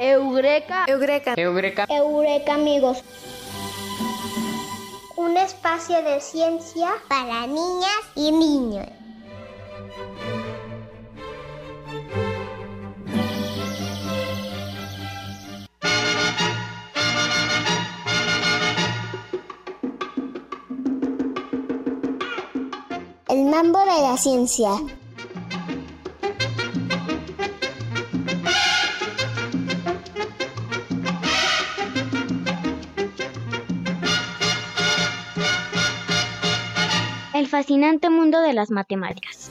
Eureka. Eureka. Eureka. Eureka, amigos. Un espacio de ciencia para niñas y niños. El mambo de la ciencia. Fascinante mundo de las matemáticas.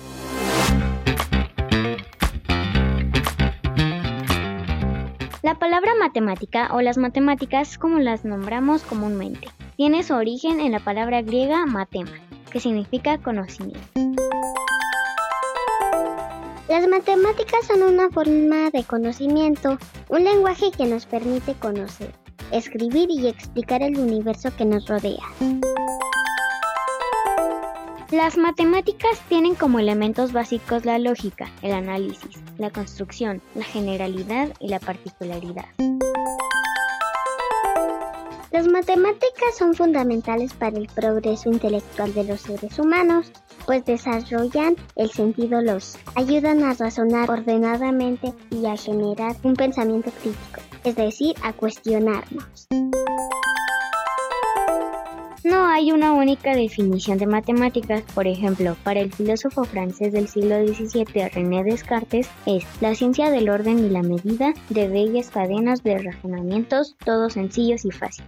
La palabra matemática o las matemáticas como las nombramos comúnmente tiene su origen en la palabra griega matema, que significa conocimiento. Las matemáticas son una forma de conocimiento, un lenguaje que nos permite conocer, escribir y explicar el universo que nos rodea. Las matemáticas tienen como elementos básicos la lógica, el análisis, la construcción, la generalidad y la particularidad. Las matemáticas son fundamentales para el progreso intelectual de los seres humanos, pues desarrollan el sentido lógico, ayudan a razonar ordenadamente y a generar un pensamiento crítico, es decir, a cuestionarnos. Hay una única definición de matemáticas. Por ejemplo, para el filósofo francés del siglo XVII René Descartes es la ciencia del orden y la medida de bellas cadenas de razonamientos, todos sencillos y fáciles.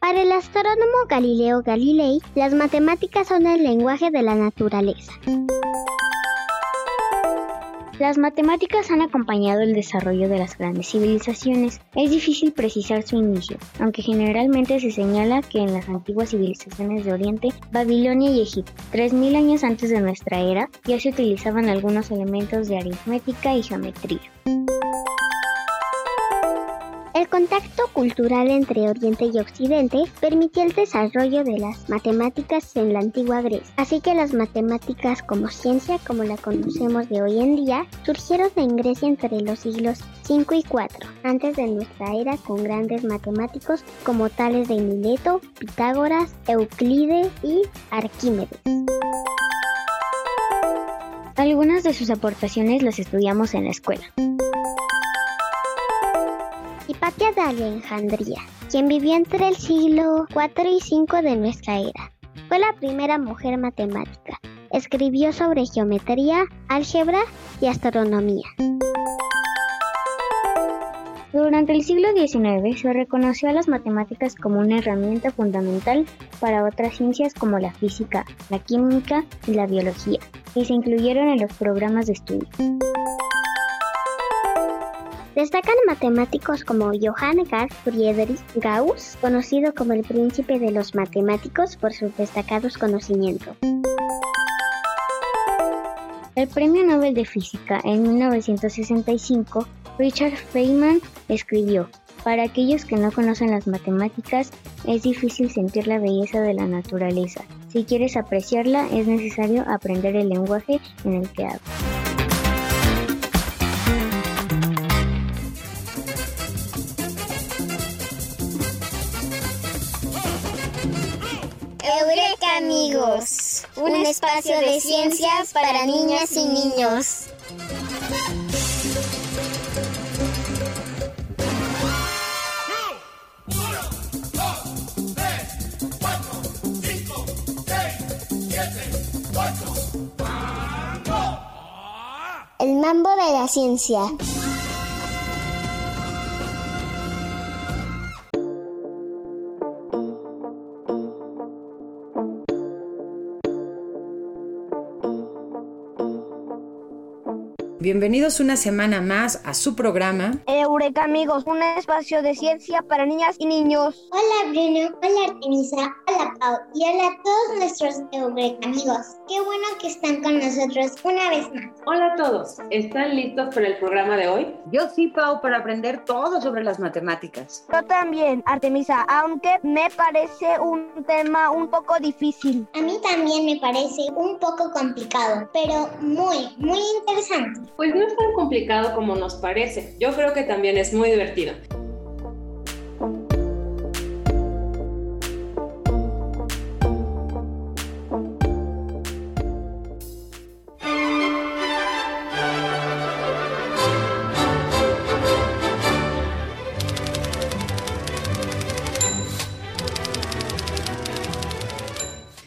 Para el astrónomo Galileo Galilei, las matemáticas son el lenguaje de la naturaleza. Las matemáticas han acompañado el desarrollo de las grandes civilizaciones. Es difícil precisar su inicio, aunque generalmente se señala que en las antiguas civilizaciones de Oriente, Babilonia y Egipto, 3.000 años antes de nuestra era, ya se utilizaban algunos elementos de aritmética y geometría. Contacto cultural entre Oriente y Occidente permitió el desarrollo de las matemáticas en la antigua Grecia. Así que las matemáticas como ciencia, como la conocemos de hoy en día, surgieron en Grecia entre los siglos 5 y 4, antes de nuestra era con grandes matemáticos como tales de Mileto, Pitágoras, Euclides y Arquímedes. Algunas de sus aportaciones las estudiamos en la escuela. Hipatia de Alejandría, quien vivió entre el siglo IV y V de nuestra era. Fue la primera mujer matemática. Escribió sobre geometría, álgebra y astronomía. Durante el siglo XIX se reconoció a las matemáticas como una herramienta fundamental para otras ciencias como la física, la química y la biología, y se incluyeron en los programas de estudio. Destacan matemáticos como Johann Carl Friedrich Gauss, conocido como el príncipe de los matemáticos por sus destacados conocimientos. El Premio Nobel de Física en 1965, Richard Feynman escribió, para aquellos que no conocen las matemáticas, es difícil sentir la belleza de la naturaleza. Si quieres apreciarla, es necesario aprender el lenguaje en el que habla. Un espacio de ciencias para niñas y niños. El mambo de la ciencia. Bienvenidos una semana más a su programa Eureka amigos, un espacio de ciencia para niñas y niños. Hola Bruno, hola Artemisa, Hola Pau y hola a todos nuestros Eureka amigos. Qué bueno que están con nosotros una vez más. Hola a todos, ¿están listos para el programa de hoy? Yo sí, Pau, para aprender todo sobre las matemáticas. Yo también, Artemisa, aunque me parece un tema un poco difícil. A mí también me parece un poco complicado, pero muy, muy interesante. Pues no es tan complicado como nos parece. Yo creo que también es muy divertido.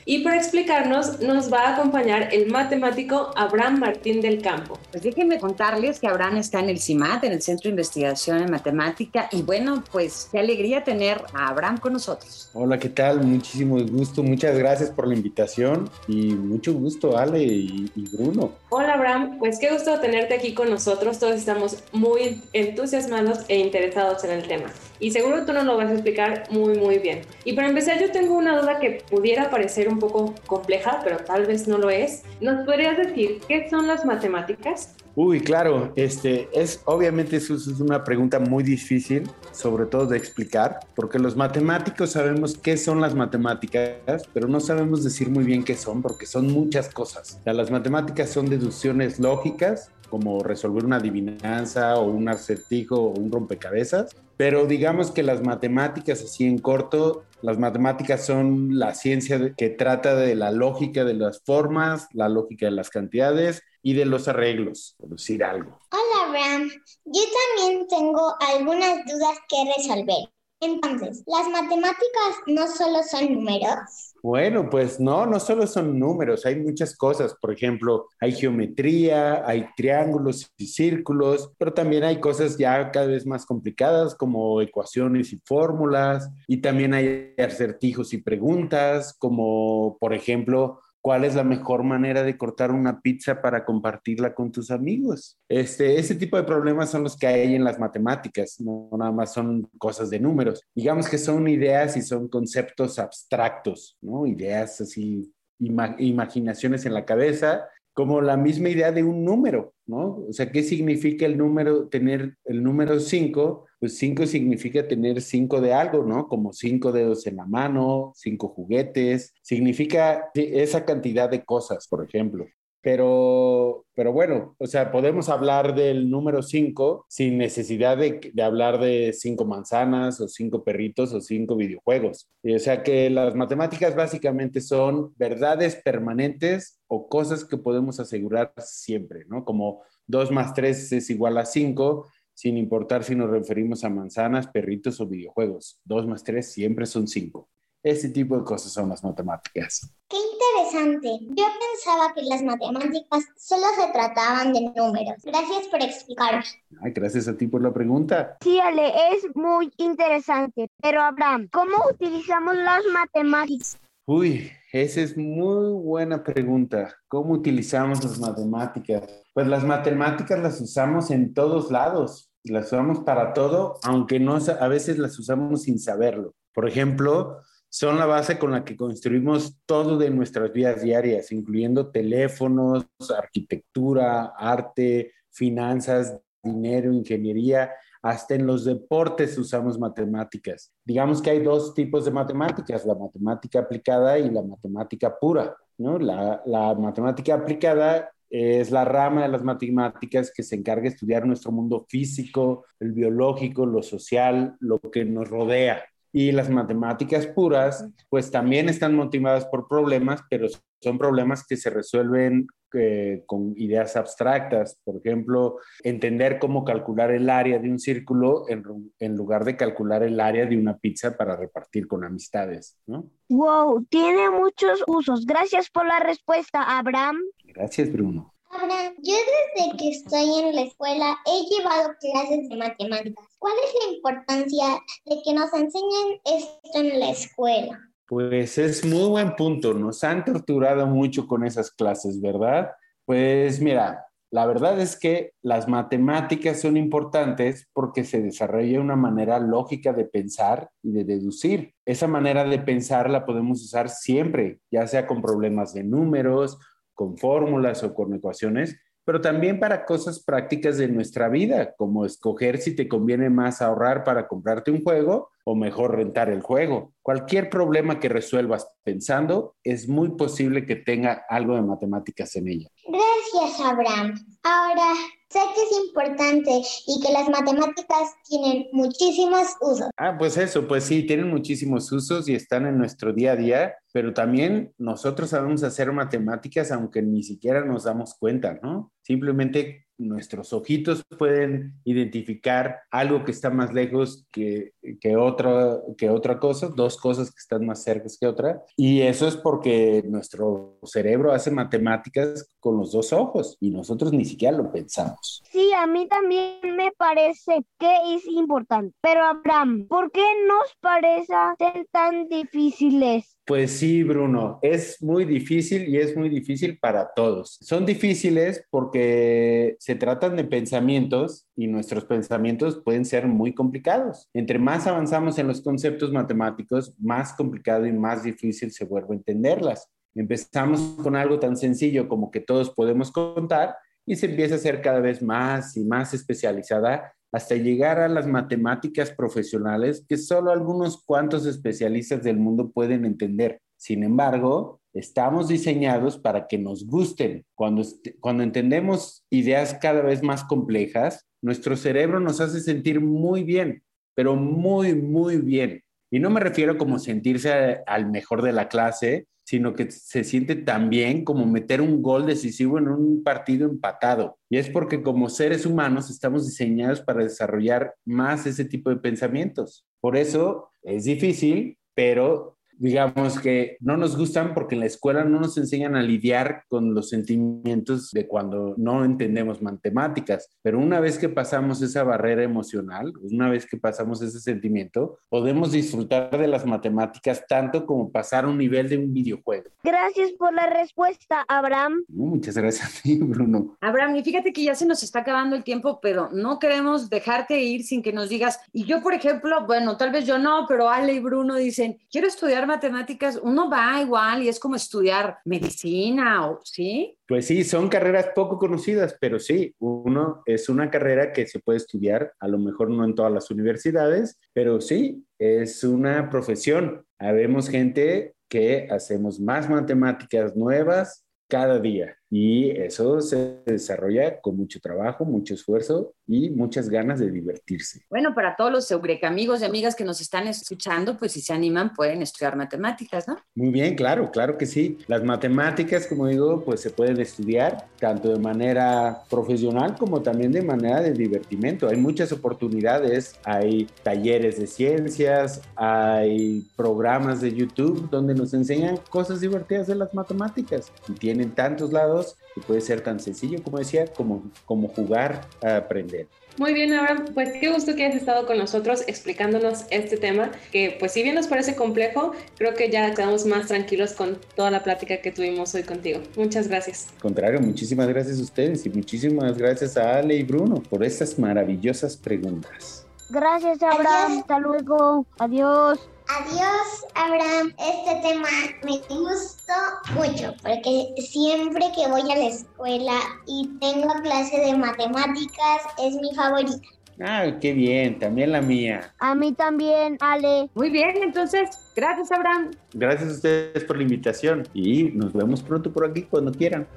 Y para explicarnos nos va a acompañar el matemático Abraham Martín del Campo. Pues déjenme contarles que Abraham está en el CIMAT, en el Centro de Investigación en Matemática, y bueno, pues qué alegría tener a Abraham con nosotros. Hola, ¿qué tal? Muchísimo gusto, muchas gracias por la invitación y mucho gusto Ale y, y Bruno. Hola Abraham, pues qué gusto tenerte aquí con nosotros, todos estamos muy entusiasmados e interesados en el tema y seguro tú nos lo vas a explicar muy muy bien. Y para empezar yo tengo una duda que pudiera parecer un poco compleja, pero tal vez no lo es. ¿Nos podrías decir qué son las matemáticas? Uy, claro, este es obviamente eso es una pregunta muy difícil, sobre todo de explicar, porque los matemáticos sabemos qué son las matemáticas, pero no sabemos decir muy bien qué son, porque son muchas cosas. Las matemáticas son deducciones lógicas, como resolver una adivinanza o un acertijo o un rompecabezas, pero digamos que las matemáticas, así en corto, las matemáticas son la ciencia que trata de la lógica de las formas, la lógica de las cantidades y de los arreglos, por decir algo. Hola, Bram. Yo también tengo algunas dudas que resolver. Entonces, ¿las matemáticas no solo son números? Bueno, pues no, no solo son números, hay muchas cosas. Por ejemplo, hay geometría, hay triángulos y círculos, pero también hay cosas ya cada vez más complicadas como ecuaciones y fórmulas, y también hay acertijos y preguntas, como por ejemplo, cuál es la mejor manera de cortar una pizza para compartirla con tus amigos. Este, ese tipo de problemas son los que hay en las matemáticas, no nada más son cosas de números. Digamos que son ideas y son conceptos abstractos, ¿no? Ideas así, imaginaciones en la cabeza como la misma idea de un número, ¿no? O sea, ¿qué significa el número, tener el número 5? Pues 5 significa tener 5 de algo, ¿no? Como 5 dedos en la mano, 5 juguetes, significa esa cantidad de cosas, por ejemplo. Pero, pero bueno, o sea, podemos hablar del número 5 sin necesidad de, hablar de cinco manzanas o cinco perritos o cinco videojuegos. Y, o sea que las matemáticas básicamente son verdades permanentes o cosas que podemos asegurar siempre, ¿no? Como 2 más 3 es igual a 5, sin importar si nos referimos a manzanas, perritos o videojuegos. 2 más 3 siempre son 5. Ese tipo de cosas son las matemáticas. Qué interesante. Yo pensaba que las matemáticas solo se trataban de números. Gracias por explicarme. Ay, gracias a ti por la pregunta. Sí, Ale, es muy interesante. Pero Abraham, ¿cómo utilizamos las matemáticas? Uy, esa es muy buena pregunta. ¿Cómo utilizamos las matemáticas? Pues las matemáticas las usamos en todos lados. Las usamos para todo, aunque no a veces las usamos sin saberlo. Por ejemplo, son la base con la que construimos todo de nuestras vidas diarias, incluyendo teléfonos, arquitectura, arte, finanzas, dinero, ingeniería, hasta en los deportes usamos matemáticas. Digamos que hay dos tipos de matemáticas, la matemática aplicada y la matemática pura. ¿no? La, la matemática aplicada es la rama de las matemáticas que se encarga de estudiar nuestro mundo físico, el biológico, lo social, lo que nos rodea y las matemáticas puras, pues también están motivadas por problemas, pero son problemas que se resuelven eh, con ideas abstractas. Por ejemplo, entender cómo calcular el área de un círculo en, en, lugar de calcular el área de una pizza para repartir con amistades, ¿no? Wow, tiene muchos usos. Gracias por la respuesta, Abraham. Gracias, Bruno. Abraham, yo desde que estoy en la escuela he llevado clases de matemáticas. ¿Cuál es la importancia de que nos enseñen esto en la escuela? Pues es muy buen punto. Nos han torturado mucho con esas clases, ¿verdad? Pues mira, La verdad es que las matemáticas son importantes porque se desarrolla una manera lógica de pensar y de deducir. Esa manera de pensar la podemos usar siempre, ya sea con problemas de números, con fórmulas o con ecuaciones, pero también para cosas prácticas de nuestra vida, como escoger si te conviene más ahorrar para comprarte un juego o mejor rentar el juego. Cualquier problema que resuelvas pensando, es muy posible que tenga algo de matemáticas en ella. Gracias, Abraham. Ahora, sé que es importante y que las matemáticas tienen muchísimos usos. Ah, pues eso, pues sí, tienen muchísimos usos y están en nuestro día a día, pero también nosotros sabemos hacer matemáticas aunque ni siquiera nos damos cuenta, ¿no? Simplemente nuestros ojitos pueden identificar algo que está más lejos que, que, otra, que otra cosa, dos cosas que están más cerca que otra. Y eso es porque nuestro cerebro hace matemáticas con los dos ojos y nosotros ni siquiera lo pensamos. Sí, a mí también me parece que es importante. Pero Abraham, ¿por qué nos parecen tan difíciles? Pues sí, Bruno, es muy difícil y es muy difícil para todos. Son difíciles porque se tratan de pensamientos y nuestros pensamientos pueden ser muy complicados. Entre más avanzamos en los conceptos matemáticos, más complicado y más difícil se vuelve entenderlas. Empezamos con algo tan sencillo como que todos podemos contar y se empieza a ser cada vez más y más especializada hasta llegar a las matemáticas profesionales que solo algunos cuantos especialistas del mundo pueden entender. Sin embargo, estamos diseñados para que nos gusten. Cuando, cuando entendemos ideas cada vez más complejas, nuestro cerebro nos hace sentir muy bien, pero muy, muy bien. Y no me refiero como sentirse al mejor de la clase, sino que se siente tan bien como meter un gol decisivo en un partido empatado. Y es porque como seres humanos estamos diseñados para desarrollar más ese tipo de pensamientos. Por eso es difícil, pero digamos que no nos gustan porque en la escuela no nos enseñan a lidiar con los sentimientos de cuando no entendemos matemáticas, pero una vez que pasamos esa barrera emocional, una vez que pasamos ese sentimiento, podemos disfrutar de las matemáticas tanto como pasar un nivel de un videojuego. Gracias por la respuesta, Abraham. muchas gracias a ti, Bruno. Abraham, y fíjate que ya se nos está acabando el tiempo, pero no queremos dejarte ir sin que nos digas, y yo, por ejemplo, bueno, tal vez yo no, pero Ale y Bruno dicen, quiero estudiar matemáticas, uno va igual y es como estudiar medicina, o ¿sí? Pues sí, son carreras poco conocidas, pero sí, uno es una carrera que se puede estudiar, a lo mejor no en todas las universidades, pero sí, es una profesión. Habemos gente que hacemos más matemáticas nuevas cada día y eso se desarrolla con mucho trabajo, mucho esfuerzo y muchas ganas de divertirse. Bueno, para todos los Eureka amigos y amigas que nos están escuchando, pues si se animan pueden estudiar matemáticas, ¿no? Muy bien, claro, claro que sí. Las matemáticas, como digo, pues se pueden estudiar tanto de manera profesional como también de manera de divertimento. Hay muchas oportunidades, hay talleres de ciencias, hay programas de YouTube donde nos enseñan cosas divertidas de las matemáticas y tienen tantos lados y puede ser tan sencillo, como decía, como, como jugar a aprender. Muy bien, Abraham, pues qué gusto que hayas estado con nosotros explicándonos este tema, que pues si bien nos parece complejo, creo que ya quedamos más tranquilos con toda la plática que tuvimos hoy contigo. Muchas gracias. Al contrario, muchísimas gracias a ustedes y muchísimas gracias a Ale y Bruno por estas maravillosas preguntas. Gracias, Abraham. Hasta luego. Adiós. Adiós, Abraham. Este tema me gustó mucho porque siempre que voy a la escuela y tengo clase de matemáticas es mi favorita. Ah, qué bien, también la mía. A mí también, Ale. Muy bien, entonces, gracias, Abraham. Gracias a ustedes por la invitación y nos vemos pronto por aquí cuando quieran.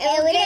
Eureka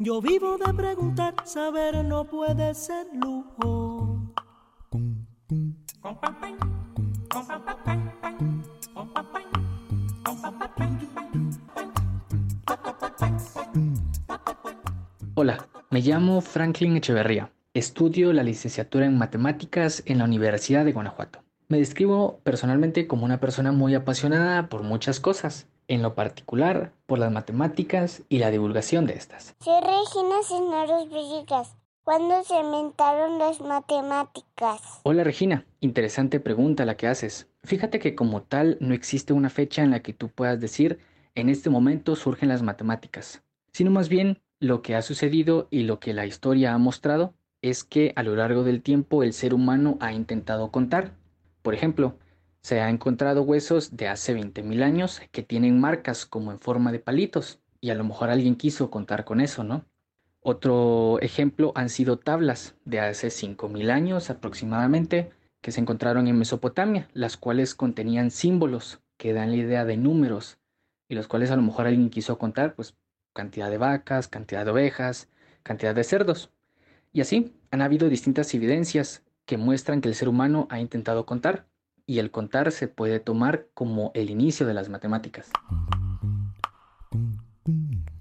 Yo vivo de preguntar, saber no puede ser lujo. Hola, me llamo Franklin Echeverría. Estudio la licenciatura en matemáticas en la Universidad de Guanajuato. Me describo personalmente como una persona muy apasionada por muchas cosas, en lo particular por las matemáticas y la divulgación de estas. Soy Regina Cisneros. ¿Cuándo se inventaron las matemáticas? Hola Regina, interesante pregunta la que haces. Fíjate que como tal no existe una fecha en la que tú puedas decir en este momento surgen las matemáticas, sino más bien lo que ha sucedido y lo que la historia ha mostrado es que a lo largo del tiempo el ser humano ha intentado contar. Por ejemplo, se ha encontrado huesos de hace 20.000 años que tienen marcas como en forma de palitos y a lo mejor alguien quiso contar con eso, ¿no? Otro ejemplo han sido tablas de hace 5.000 años aproximadamente que se encontraron en Mesopotamia, las cuales contenían símbolos que dan la idea de números y los cuales a lo mejor alguien quiso contar, pues cantidad de vacas, cantidad de ovejas, cantidad de cerdos. Y así han habido distintas evidencias que muestran que el ser humano ha intentado contar, y el contar se puede tomar como el inicio de las matemáticas.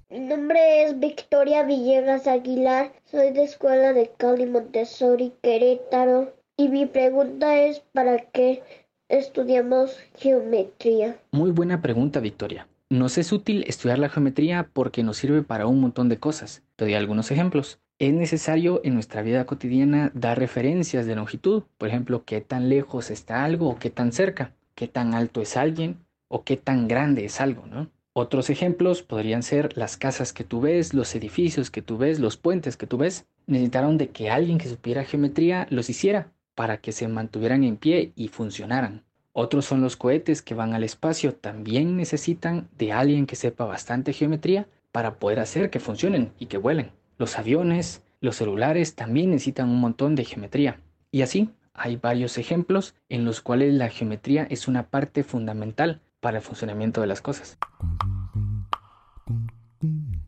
Mi nombre es Victoria Villegas Aguilar, soy de Escuela de Cali Montessori Querétaro y mi pregunta es ¿para qué estudiamos geometría? Muy buena pregunta, Victoria. Nos es útil estudiar la geometría porque nos sirve para un montón de cosas. Te doy algunos ejemplos. Es necesario en nuestra vida cotidiana dar referencias de longitud, por ejemplo, qué tan lejos está algo o qué tan cerca, qué tan alto es alguien o qué tan grande es algo, ¿no? Otros ejemplos podrían ser las casas que tú ves, los edificios que tú ves, los puentes que tú ves. Necesitaron de que alguien que supiera geometría los hiciera para que se mantuvieran en pie y funcionaran. Otros son los cohetes que van al espacio, también necesitan de alguien que sepa bastante geometría para poder hacer que funcionen y que vuelen. Los aviones, los celulares también necesitan un montón de geometría. Y así hay varios ejemplos en los cuales la geometría es una parte fundamental para el funcionamiento de las cosas.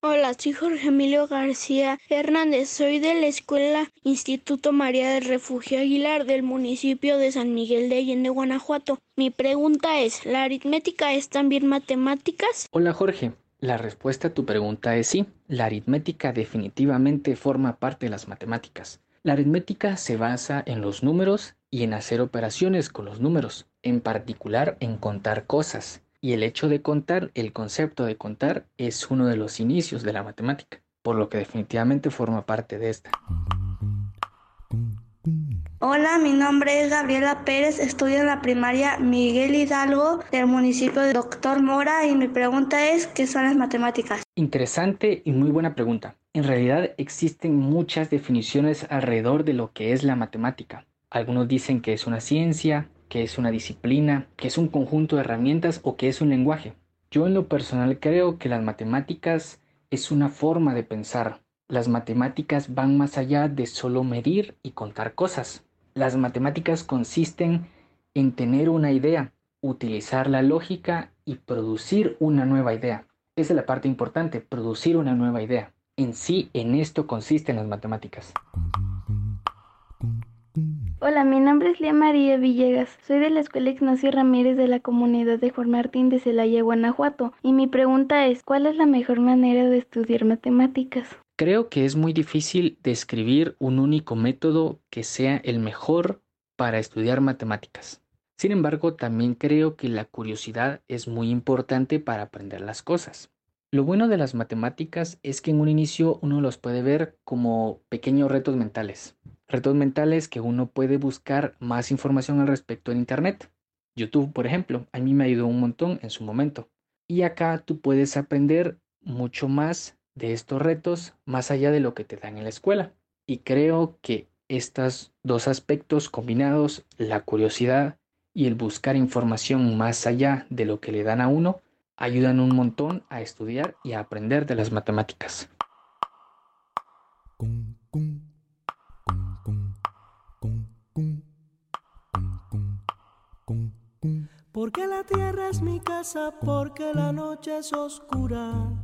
Hola, soy Jorge Emilio García Hernández. Soy de la Escuela Instituto María del Refugio Aguilar del municipio de San Miguel de Allende, Guanajuato. Mi pregunta es, ¿la aritmética es también matemáticas? Hola Jorge, la respuesta a tu pregunta es sí. La aritmética definitivamente forma parte de las matemáticas. La aritmética se basa en los números y en hacer operaciones con los números, en particular en contar cosas. Y el hecho de contar, el concepto de contar, es uno de los inicios de la matemática, por lo que definitivamente forma parte de esta. Hola, mi nombre es Gabriela Pérez, estudio en la primaria Miguel Hidalgo del municipio de Doctor Mora y mi pregunta es, ¿qué son las matemáticas? Interesante y muy buena pregunta. En realidad existen muchas definiciones alrededor de lo que es la matemática. Algunos dicen que es una ciencia, que es una disciplina, que es un conjunto de herramientas o que es un lenguaje. Yo en lo personal creo que las matemáticas es una forma de pensar. Las matemáticas van más allá de solo medir y contar cosas. Las matemáticas consisten en tener una idea, utilizar la lógica y producir una nueva idea. Esa es la parte importante, producir una nueva idea. En sí, en esto consisten las matemáticas. Hola, mi nombre es Lía María Villegas. Soy de la Escuela Ignacio Ramírez de la comunidad de Juan Martín de Celaya, Guanajuato. Y mi pregunta es, ¿cuál es la mejor manera de estudiar matemáticas? Creo que es muy difícil describir un único método que sea el mejor para estudiar matemáticas. Sin embargo, también creo que la curiosidad es muy importante para aprender las cosas. Lo bueno de las matemáticas es que en un inicio uno los puede ver como pequeños retos mentales. Retos mentales que uno puede buscar más información al respecto en Internet. YouTube, por ejemplo, a mí me ayudó un montón en su momento. Y acá tú puedes aprender mucho más de estos retos más allá de lo que te dan en la escuela. Y creo que estos dos aspectos combinados, la curiosidad y el buscar información más allá de lo que le dan a uno, ayudan un montón a estudiar y a aprender de las matemáticas. Porque la tierra es mi casa, porque la noche es oscura.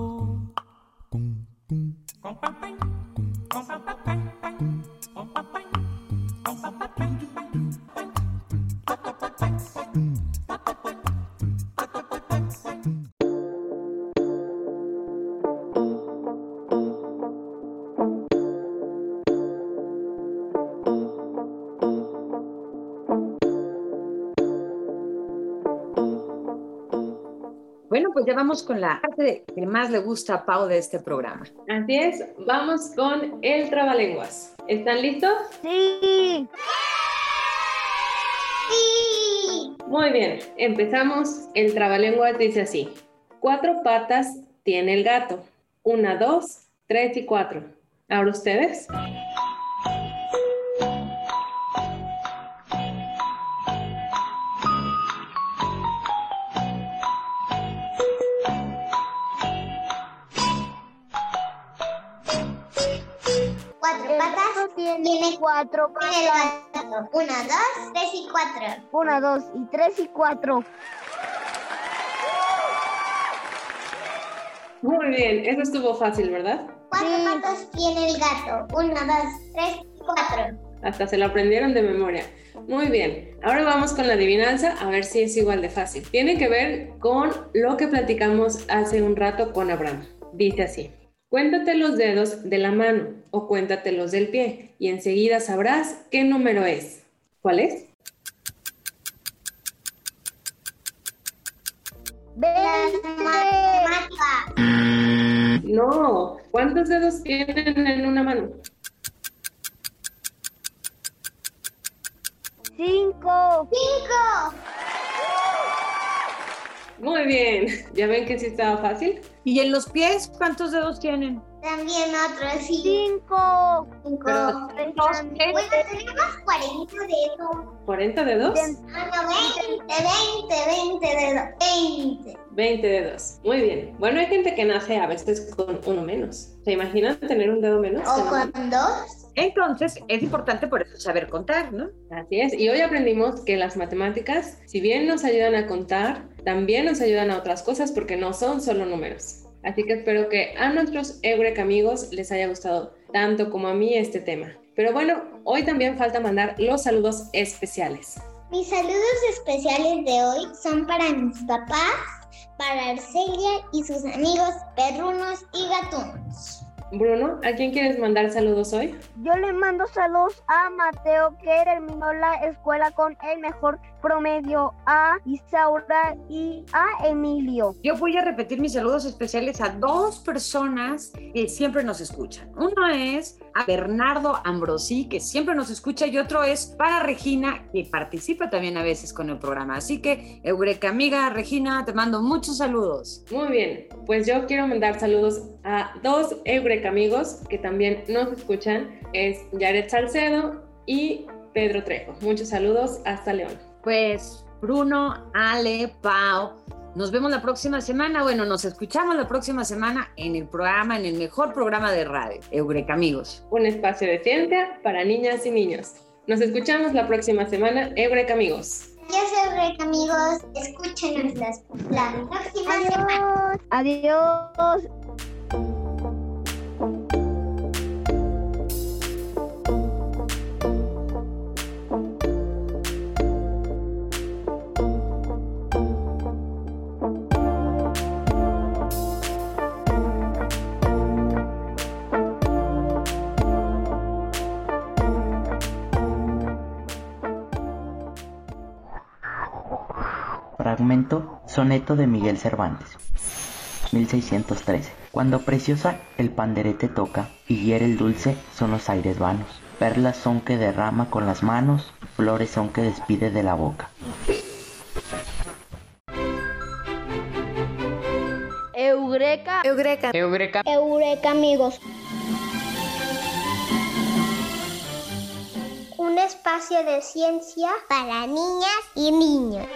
Vamos con la parte que más le gusta a Pau de este programa. Así es, vamos con el trabalenguas. ¿Están listos? Sí. Sí. Muy bien, empezamos. El trabalenguas dice así. Cuatro patas tiene el gato. Una, dos, tres y cuatro. ¿Ahora ustedes? 4. Uno, 2, 3 y 4. 1, 2 y 3 y 4. Muy bien, eso estuvo fácil, ¿verdad? ¿Cuántos sí. patos tiene el gato? 1, 2, 3 y 4. Hasta se lo aprendieron de memoria. Muy bien, ahora vamos con la adivinanza a ver si es igual de fácil. Tiene que ver con lo que platicamos hace un rato con Abraham. Dice así cuéntate los dedos de la mano o cuéntate los del pie y enseguida sabrás qué número es. ¿Cuál es? No, ¿cuántos dedos tienen en una mano? Cinco. Cinco. Muy bien, ¿ya ven que sí estaba fácil? ¿Y en los pies cuántos dedos tienen? También otro, sí. Cinco. Cinco. Pero- Bueno, tenemos 40 dedos. ¿40 dedos? Ah, no, 20, 20, 20 dedos. 20. 20 dedos. Muy bien. Bueno, hay gente que nace a veces con uno menos. ¿Se imaginan tener un dedo menos? O con dos. Entonces, es importante por eso saber contar, ¿no? Así es. Y hoy aprendimos que las matemáticas, si bien nos ayudan a contar, también nos ayudan a otras cosas porque no son solo números. Así que espero que a nuestros Eureka amigos les haya gustado tanto como a mí este tema. Pero bueno, hoy también falta mandar los saludos especiales. Mis saludos especiales de hoy son para mis papás, para Arcelia y sus amigos perrunos y gatunos. Bruno, ¿a quién quieres mandar saludos hoy? Yo le mando saludos a Mateo que terminó la escuela con el mejor promedio, a Isaura y a Emilio. Yo voy a repetir mis saludos especiales a dos personas que siempre nos escuchan. Uno es a Bernardo Ambrosí, que siempre nos escucha, y otro es para Regina, que participa también a veces con el programa. Así que, Eureka amiga Regina, te mando muchos saludos. Muy bien, pues yo quiero mandar saludos a dos Eureka amigos que también nos escuchan. Es Jared Salcedo y Pedro Trejo. Muchos saludos hasta León. Pues Bruno, Ale, Pau, nos vemos la próxima semana. Bueno, nos escuchamos la próxima semana en el programa, en el mejor programa de radio, Eureka Amigos. Un espacio de ciencia para niñas y niños. Nos escuchamos la próxima semana, Eureka amigos. Adiós, Eureka, amigos. Escúchenos las- la próxima semana. Adiós. Soneto de Miguel Cervantes. 1613. Cuando preciosa el panderete toca y hiere el dulce son los aires vanos. Perlas son que derrama con las manos, flores son que despide de la boca. Eureka. Eureka. Eureka. Eureka, amigos. Un espacio de ciencia para niñas y niños.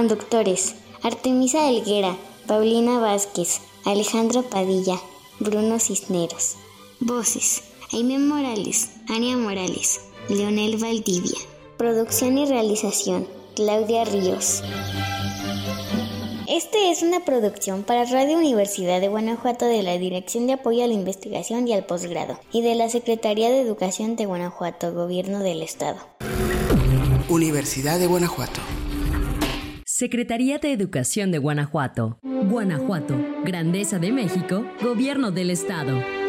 Conductores: Artemisa Elguera, Paulina Vázquez, Alejandro Padilla, Bruno Cisneros. Voces: Aime Morales, Ania Morales, Leonel Valdivia. Producción y realización: Claudia Ríos. Este es una producción para Radio Universidad de Guanajuato de la Dirección de Apoyo a la Investigación y al Posgrado y de la Secretaría de Educación de Guanajuato, Gobierno del Estado. Universidad de Guanajuato. Secretaría de Educación de Guanajuato. Guanajuato, Grandeza de México, Gobierno del Estado.